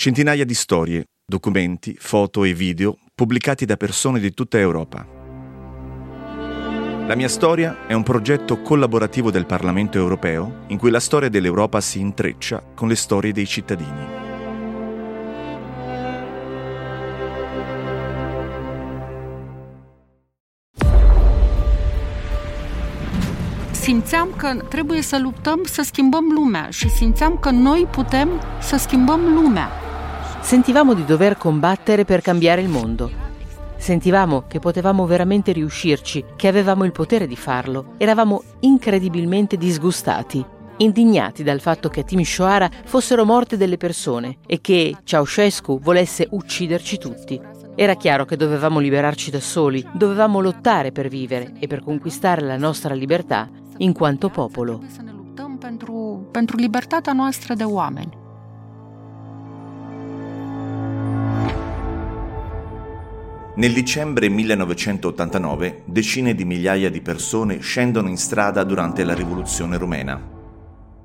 Centinaia di storie, documenti, foto e video pubblicati da persone di tutta Europa. La mia storia è un progetto collaborativo del Parlamento europeo in cui la storia dell'Europa si intreccia con le storie dei cittadini. simțeam că trebuie să luptăm să schimbăm lumea și simțeam că noi putem să schimbăm lumea. Sentivamo di dover combattere per cambiare il mondo. Sentivamo che potevamo veramente riuscirci, che avevamo il potere di farlo. Eravamo incredibilmente disgustati, indignati dal fatto che a Timișoara fossero morte delle persone e che Ceausescu volesse ucciderci tutti. Era chiaro che dovevamo liberarci da soli, dovevamo lottare per vivere e per conquistare la nostra libertà in quanto popolo. Pentru, pentru libertatea noastră de oameni. Nel dicembre 1989 decine di migliaia di persone scendono in strada durante la rivoluzione rumena.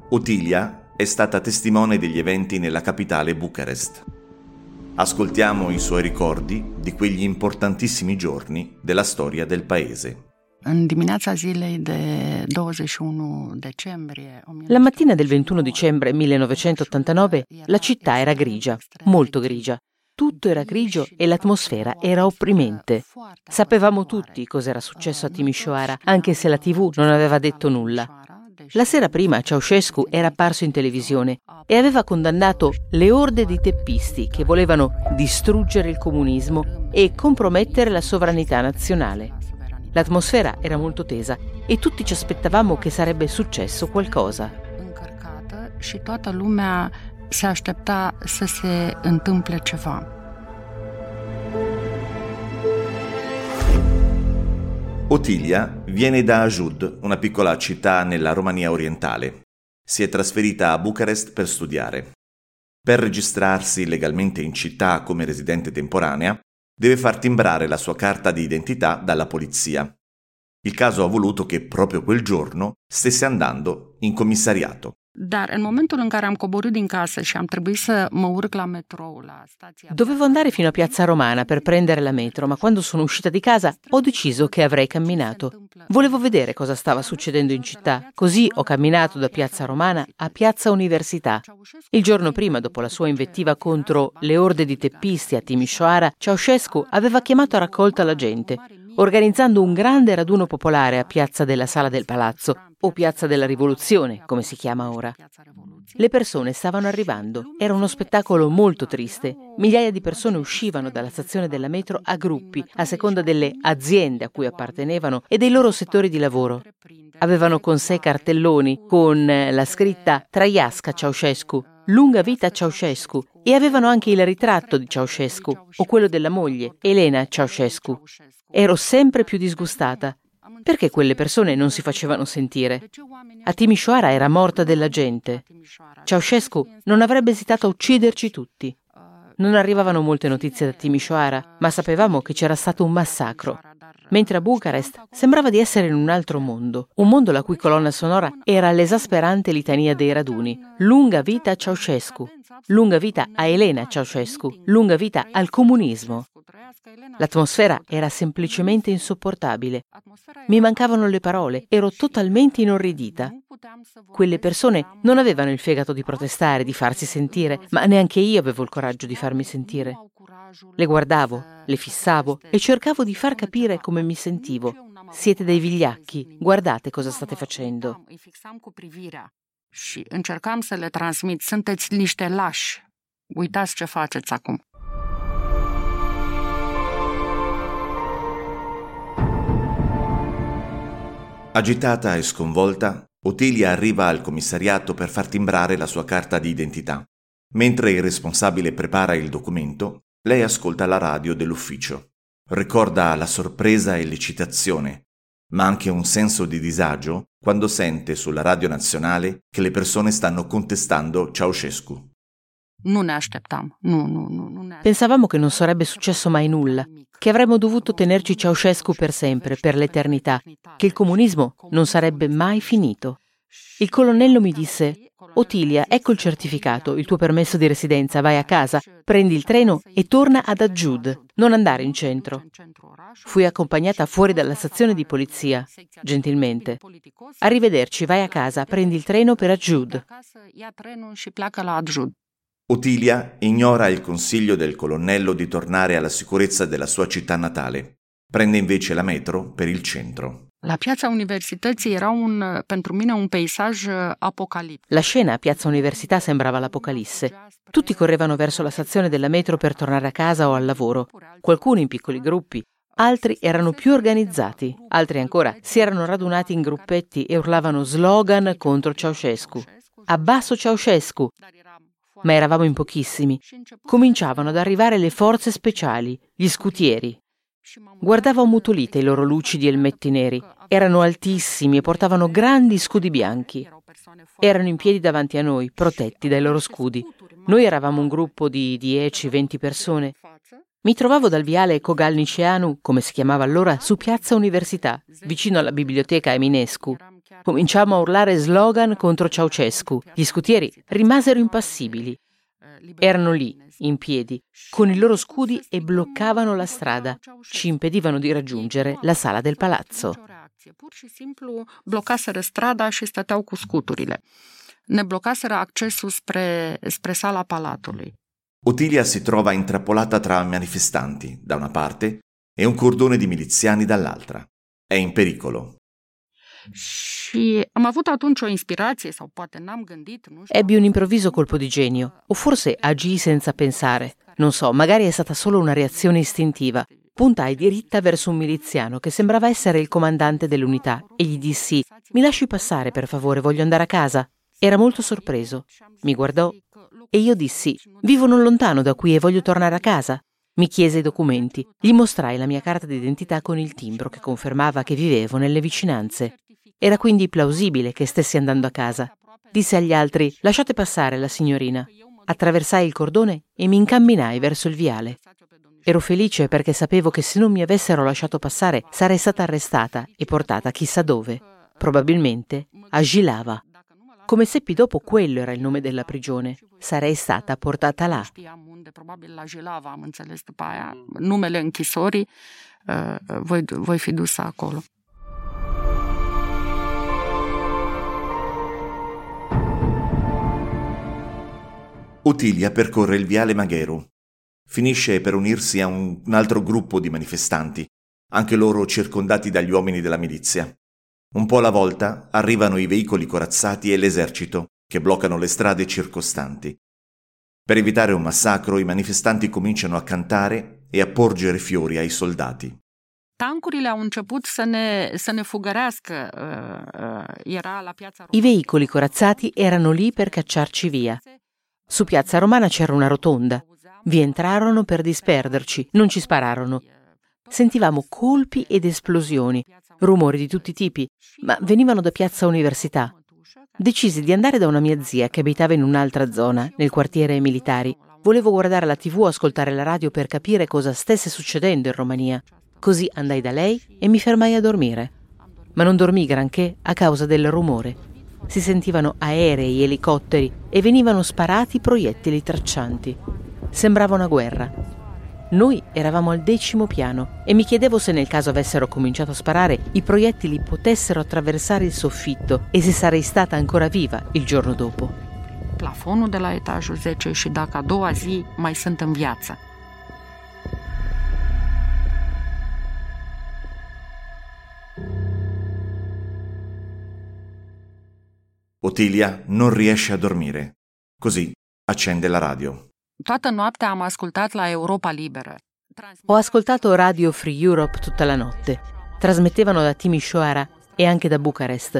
Otilia è stata testimone degli eventi nella capitale Bucarest. Ascoltiamo i suoi ricordi di quegli importantissimi giorni della storia del paese. În dimineața zilei de 21 decembrie... La mattina del 21 dicembre 1989 la città era grigia, molto grigia. Tutto era grigio e l'atmosfera era opprimente. Sapevamo tutti cos'era successo a Timișoara, anche se la TV non aveva detto nulla. La sera prima Ceausescu era apparso in televisione e aveva condannato le orde di teppisti che volevano distruggere il comunismo e compromettere la sovranità nazionale. L'atmosfera era molto tesa e tutti ci aspettavamo che sarebbe successo qualcosa. și toată lumea se aștepta să se întâmple ceva. Otilia viene da Ajud, una piccola città nella Romania orientale. Si è trasferita a Bucarest per studiare. Per registrarsi legalmente in città come residente temporanea, deve far timbrare la sua carta di identità dalla polizia. Il caso ha voluto che proprio quel giorno stesse andando in commissariato. Dar în momentul în care am coborât din casă și am trebuit să mă urc la metrou, la stația... Dovevo andare fino a Piazza Romana per prendere la metro, ma quando sono uscita di casa ho deciso che avrei camminato. Volevo vedere cosa stava succedendo in città, così ho camminato da Piazza Romana a Piazza Università. Il giorno prima, dopo la sua invettiva contro le orde di teppisti a Timișoara, Ceausescu aveva chiamato a raccolta la gente, organizzando un grande raduno popolare a Piazza della Sala del Palazzo, o Piazza della Rivoluzione, come si chiama ora. Le persone stavano arrivando, era uno spettacolo molto triste. Migliaia di persone uscivano dalla stazione della metro a gruppi, a seconda delle aziende a cui appartenevano e dei loro settori di lavoro. Avevano con sé cartelloni con la scritta Traiasca Ceausescu, Lunga vita Ceausescu e avevano anche il ritratto di Ceausescu o quello della moglie, Elena Ceausescu. Ero sempre più disgustata. Perché quelle persone non si facevano sentire? A Timișoara era morta della gente. Ceausescu non avrebbe esitato a ucciderci tutti. Non arrivavano molte notizie da Timișoara, ma sapevamo che c'era stato un massacro. Mentre a Bucarest sembrava di essere in un altro mondo, un mondo la cui colonna sonora era l'esasperante litania dei raduni. Lunga vita a Ceausescu, lunga vita a Elena Ceausescu, lunga vita al comunismo. L'atmosfera era semplicemente insopportabile. Mi mancavano le parole, ero totalmente inorridita. Quelle persone non avevano il fegato di protestare, di farsi sentire, ma neanche io avevo il coraggio di farmi sentire. Le guardavo, le fissavo e cercavo di far capire come mi sentivo. Siete dei vigliacchi, guardate cosa state facendo. Și încercam să le transmit. Sunteți niște lași. Uitați ce faceți acum. Agitata e sconvolta, Otilia arriva al commissariato per far timbrare la sua carta di identità. Mentre il responsabile prepara il documento, lei ascolta la radio dell'ufficio. Ricorda la sorpresa e l'eccitazione, ma anche un senso di disagio quando sente sulla radio nazionale che le persone stanno contestando Ceausescu. Nu ne așteptam. Nu, nu, nu. nu ne Pensavamo che non sarebbe successo mai nulla, che avremmo dovuto tenerci Ceausescu per sempre, per l'eternità, che il comunismo non sarebbe mai finito. Il colonnello mi disse: Otilia, ecco il certificato, il tuo permesso di residenza, vai a casa, prendi il treno e torna ad Adjud, non andare in centro. Fui accompagnata fuori dalla stazione di polizia, gentilmente. Arrivederci, vai a casa, prendi il treno per Adjud. Otilia ignora il consiglio del colonnello di tornare alla sicurezza della sua città natale. Prende invece la metro per il centro. La piazza universității era un, pentru mine un peisaj apocalittico. La scena a Piazza Università sembrava l'apocalisse. Tutti correvano verso la stazione della metro per tornare a casa o al lavoro, qualcuno in piccoli gruppi, altri erano più organizzati, altri ancora si erano radunati in gruppetti e urlavano slogan contro Ceausescu. Abbasso Ceausescu! Ma eravamo in pochissimi. Cominciavano ad arrivare le forze speciali, gli scutieri, Guardavo ammutolite i loro lucidi elmetti neri. Erano altissimi e portavano grandi scudi bianchi. Erano in piedi davanti a noi, protetti dai loro scudi. Noi eravamo un gruppo di 10-20 persone. Mi trovavo dal viale Kogalniceanu, come si chiamava allora, su Piazza Università, vicino alla biblioteca Eminescu. Cominciamo a urlare slogan contro Ceausescu. Gli scutieri rimasero impassibili. Erano lì, in piedi, con i loro scudi e bloccavano la strada. Ci impedivano di raggiungere la sala del palazzo. Pur și simplu blocaseră strada și stăteau cu scuturile. Ne blocaseră accesul spre, spre sala palatului. Otilia si trova intrappolata tra manifestanti, da una parte, e un cordone di miliziani dall'altra. È in pericolo. Și am avut atunci o inspirație sau poate n-am gândit, nu știu. Ebbi un improvviso colpo di genio, o forse agii senza pensare. Non so, magari è stata solo una reazione istintiva. Puntai diritta verso un miliziano che sembrava essere il comandante dell'unità e gli dissi: Mi lasci passare, per favore, voglio andare a casa. Era molto sorpreso. Mi guardò e io dissi: Vivo non lontano da qui e voglio tornare a casa. Mi chiese i documenti. Gli mostrai la mia carta d'identità con il timbro che confermava che vivevo nelle vicinanze. Era quindi plausibile che stessi andando a casa. Disse agli altri: Lasciate passare la signorina. Attraversai il cordone e mi incamminai verso il viale. Ero felice perché sapevo che se non mi avessero lasciato passare sarei stata arrestata e portata chissà dove. Probabilmente a Gilava. Come seppi dopo, quello era il nome della prigione. Sarei stata portata là. Numele închisorii, voi, voi fi dusă acolo. Otilia percorre il viale Magheru. Finisce per unirsi a un, un altro gruppo di manifestanti, anche loro circondati dagli uomini della milizia. Un po' alla volta arrivano i veicoli corazzati e l'esercito, che bloccano le strade circostanti. Per evitare un massacro, i manifestanti cominciano a cantare e a porgere fiori ai soldati. Tancurile au început să ne, să ne fugărească. Era la piazza I veicoli corazzati erano lì per cacciarci via. Su Piazza Romana c'era una rotonda. Vi entrarono per disperderci, non ci spararono. Sentivamo colpi ed esplosioni, rumori di tutti i tipi, ma venivano da Piazza Università. Decisi di andare da una mia zia che abitava in un'altra zona, nel quartiere militari. Volevo guardare la tv o ascoltare la radio per capire cosa stesse succedendo in Romania. Così andai da lei e mi fermai a dormire. Ma non dormì granché a causa del rumore. Si sentivano aerei, elicotteri e venivano sparati proiettili traccianti. Sembrava una guerra. Noi eravamo al decimo piano e mi chiedevo se nel caso avessero cominciato a sparare i proiettili potessero attraversare il soffitto e se sarei stata ancora viva il giorno dopo. Plafonul de la etajul 10 și dacă a doua zi mai sunt în viață. Otilia non riesce a dormire. Così accende la radio. Toată noaptea am ascultat la Europa Liberă. Ho ascoltato Radio Free Europe tutta la notte. Trasmettevano da Timișoara e anche da Bucarest.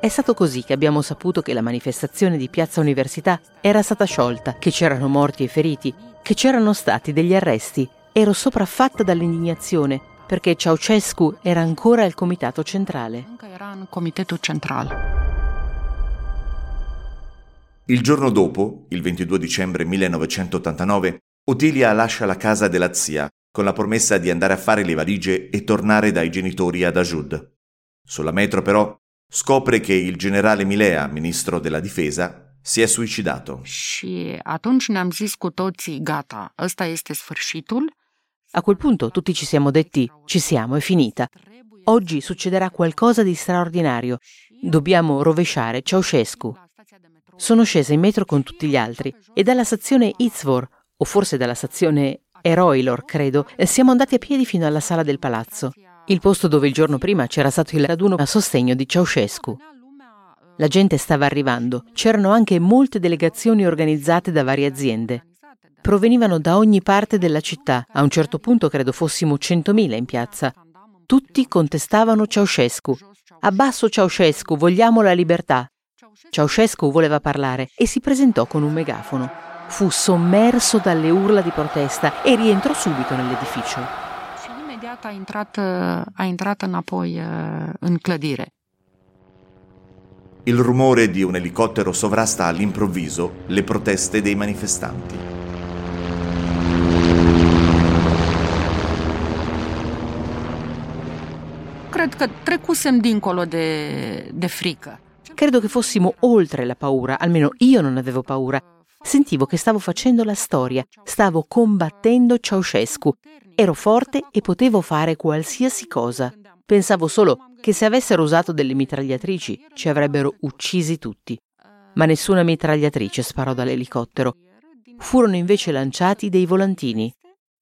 È stato così che abbiamo saputo che la manifestazione di Piazza Università era stata sciolta, che c'erano morti e feriti, che c'erano stati degli arresti. Ero sopraffatta dall'indignazione perché Ceausescu era ancora al comitato centrale. Era în comitetul central. Il giorno dopo, il 22 dicembre 1989, Otilia lascia la casa della zia con la promessa di andare a fare le valigie e tornare dai genitori ad Ajud. Sulla metro però scopre che il generale Milea, ministro della difesa, Si è suicidato. Și atunci ne-am zis cu toții, gata, ăsta este sfârșitul. A quel punto tutti ci siamo detti, ci siamo, è finita. Oggi succederà qualcosa di straordinario. Dobbiamo rovesciare Ceausescu. Sono scesa in metro con tutti gli altri e dalla stazione Izvor, o forse dalla stazione Eroilor, credo, siamo andati a piedi fino alla sala del palazzo, il posto dove il giorno prima c'era stato il raduno a sostegno di Ceausescu. La gente stava arrivando, c'erano anche molte delegazioni organizzate da varie aziende. Provenivano da ogni parte della città, a un certo punto credo fossimo 100.000 in piazza. Tutti contestavano Ceausescu. Abbasso Ceausescu, vogliamo la libertà. Ceausescu voleva parlare e si presentò con un megafono. Fu sommerso dalle urla di protesta e rientrò subito nell'edificio. Și imediat a intrat, a intrat înapoi în clădire. Il rumore di un elicottero sovrasta all'improvviso le proteste dei manifestanti. Cred că trecusem dincolo de, de frică. Credo che fossimo oltre la paura, almeno io non avevo paura. Sentivo che stavo facendo la storia, stavo combattendo Ceausescu. Ero forte e potevo fare qualsiasi cosa. Pensavo solo che se avessero usato delle mitragliatrici ci avrebbero uccisi tutti. Ma nessuna mitragliatrice sparò dall'elicottero. Furono invece lanciati dei volantini.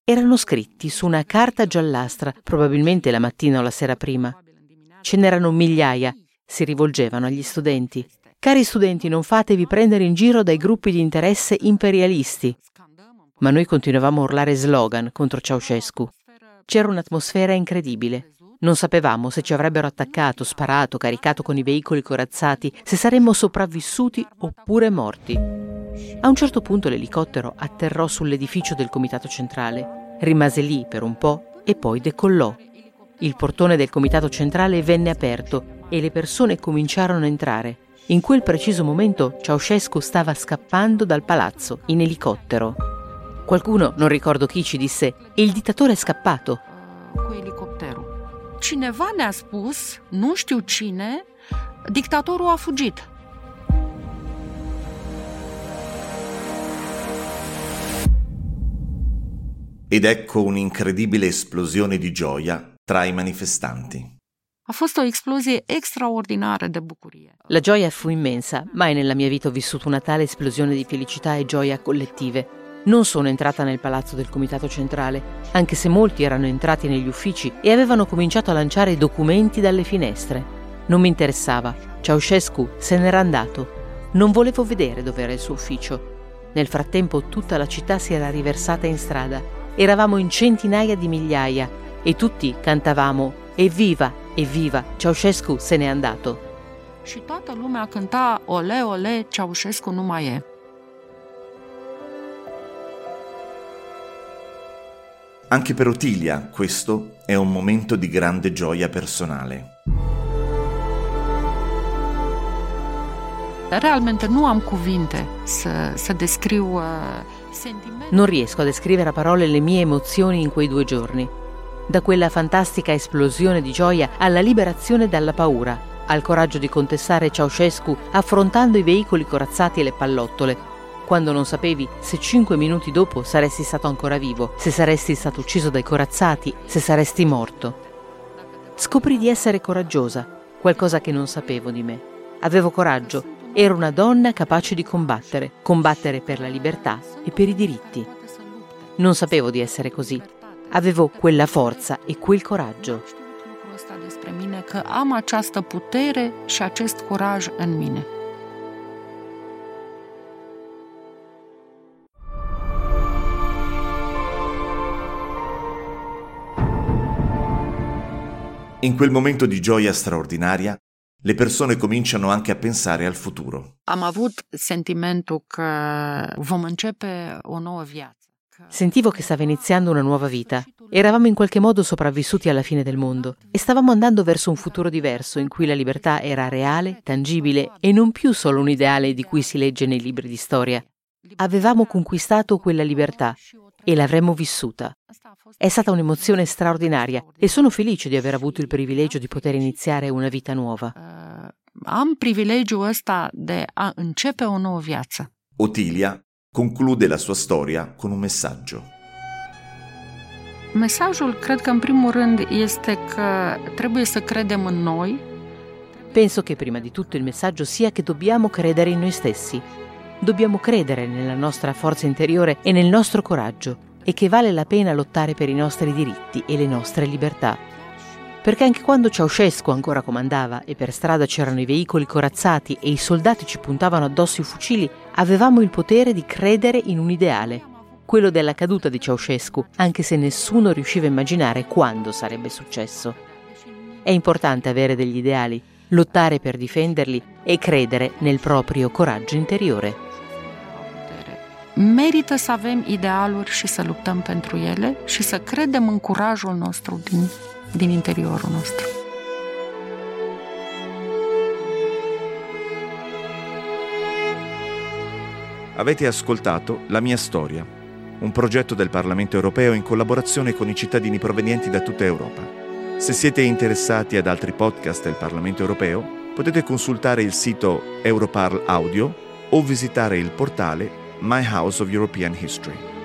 Erano scritti su una carta giallastra, probabilmente la mattina o la sera prima. Ce n'erano migliaia, si rivolgevano agli studenti. Cari studenti, non fatevi prendere in giro dai gruppi di interesse imperialisti. Ma noi continuavamo a urlare slogan contro Ceausescu. C'era un'atmosfera incredibile. Non sapevamo se ci avrebbero attaccato, sparato, caricato con i veicoli corazzati, se saremmo sopravvissuti oppure morti. A un certo punto l'elicottero atterrò sull'edificio del comitato centrale, rimase lì per un po' e poi decollò. Il portone del comitato centrale venne aperto e le persone cominciarono a entrare. In quel preciso momento Ceausescu stava scappando dal palazzo in elicottero. Qualcuno, non ricordo chi, ci disse: Il dittatore è scappato. Cu elicopterul. Cineva ne-a spus, nu știu cine, dictatorul a fugit. Ed ecco un'incredibile esplosione di gioia tra i manifestanti. A fost o explozie extraordinară de bucurie. La gioia fu immensa, mai nella mia vita ho vissuto una tale esplosione di felicità e gioia collettive. Non sono entrata nel palazzo del comitato centrale, anche se molti erano entrati negli uffici e avevano cominciato a lanciare documenti dalle finestre. Non mi interessava. Ceausescu se n'era andato. Non volevo vedere dove era il suo ufficio. Nel frattempo tutta la città si era riversata in strada. Eravamo in centinaia di migliaia e tutti cantavamo Evviva, evviva, Ceausescu se n'è andato. Și toată lumea cânta Ole, ole, Ceaușescu nu mai e. Anche per Otilia questo è un momento di grande gioia personale. Realmente nu am cuvinte să, să descriu uh. Non riesco a descrivere a parole le mie emozioni in quei due giorni. Da quella fantastica esplosione di gioia alla liberazione dalla paura, al coraggio di contestare Ceausescu affrontando i veicoli corazzati e le pallottole, quando non sapevi se cinque minuti dopo saresti stato ancora vivo, se saresti stato ucciso dai corazzati, se saresti morto. Scoprì di essere coraggiosa, qualcosa che non sapevo di me. Avevo coraggio, ero una donna capace di combattere, combattere per la libertà e per i diritti. Non sapevo di essere così. Avevo quella forza e quel coraggio. lucrul ăsta despre mine, că am această putere și acest curaj în mine. In quel momento di gioia straordinaria, le persone cominciano anche a pensare al futuro. Am avut sentimentul că vom începe o nouă viață. Sentivo che stava iniziando una nuova vita. Eravamo in qualche modo sopravvissuti alla fine del mondo e stavamo andando verso un futuro diverso in cui la libertà era reale, tangibile e non più solo un ideale di cui si legge nei libri di storia. Avevamo conquistato quella libertà e l'avremmo vissuta. È stata un'emozione straordinaria e sono felice di aver avuto il privilegio di poter iniziare una vita nuova. uh, am privilegiul ăsta de a începe o nouă viață. Otilia conclude la sua storia con un messaggio. Mesajul, cred că în primul rând, este că trebuie să credem în noi. Penso che prima di tutto il messaggio sia che dobbiamo credere in noi stessi. Dobbiamo credere nella nostra forza interiore e nel nostro coraggio e che vale la pena lottare per i nostri diritti e le nostre libertà. Perché anche quando Ceausescu ancora comandava e per strada c'erano i veicoli corazzati e i soldati ci puntavano addosso i fucili, avevamo il potere di credere in un ideale, quello della caduta di Ceausescu, anche se nessuno riusciva a immaginare quando sarebbe successo. È importante avere degli ideali, lottare per difenderli e credere nel proprio coraggio interiore. Merită să avem idealuri și să luptăm pentru ele și să credem în curajul nostru din, din interiorul nostru. Avete ascoltato La mia storia, un progetto del Parlamento europeo in collaborazione con i cittadini provenienti da tutta Europa. Se siete interessati ad altri podcast del Parlamento europeo, potete consultare il sito Europarl Audio o visitare il portale My House of European History.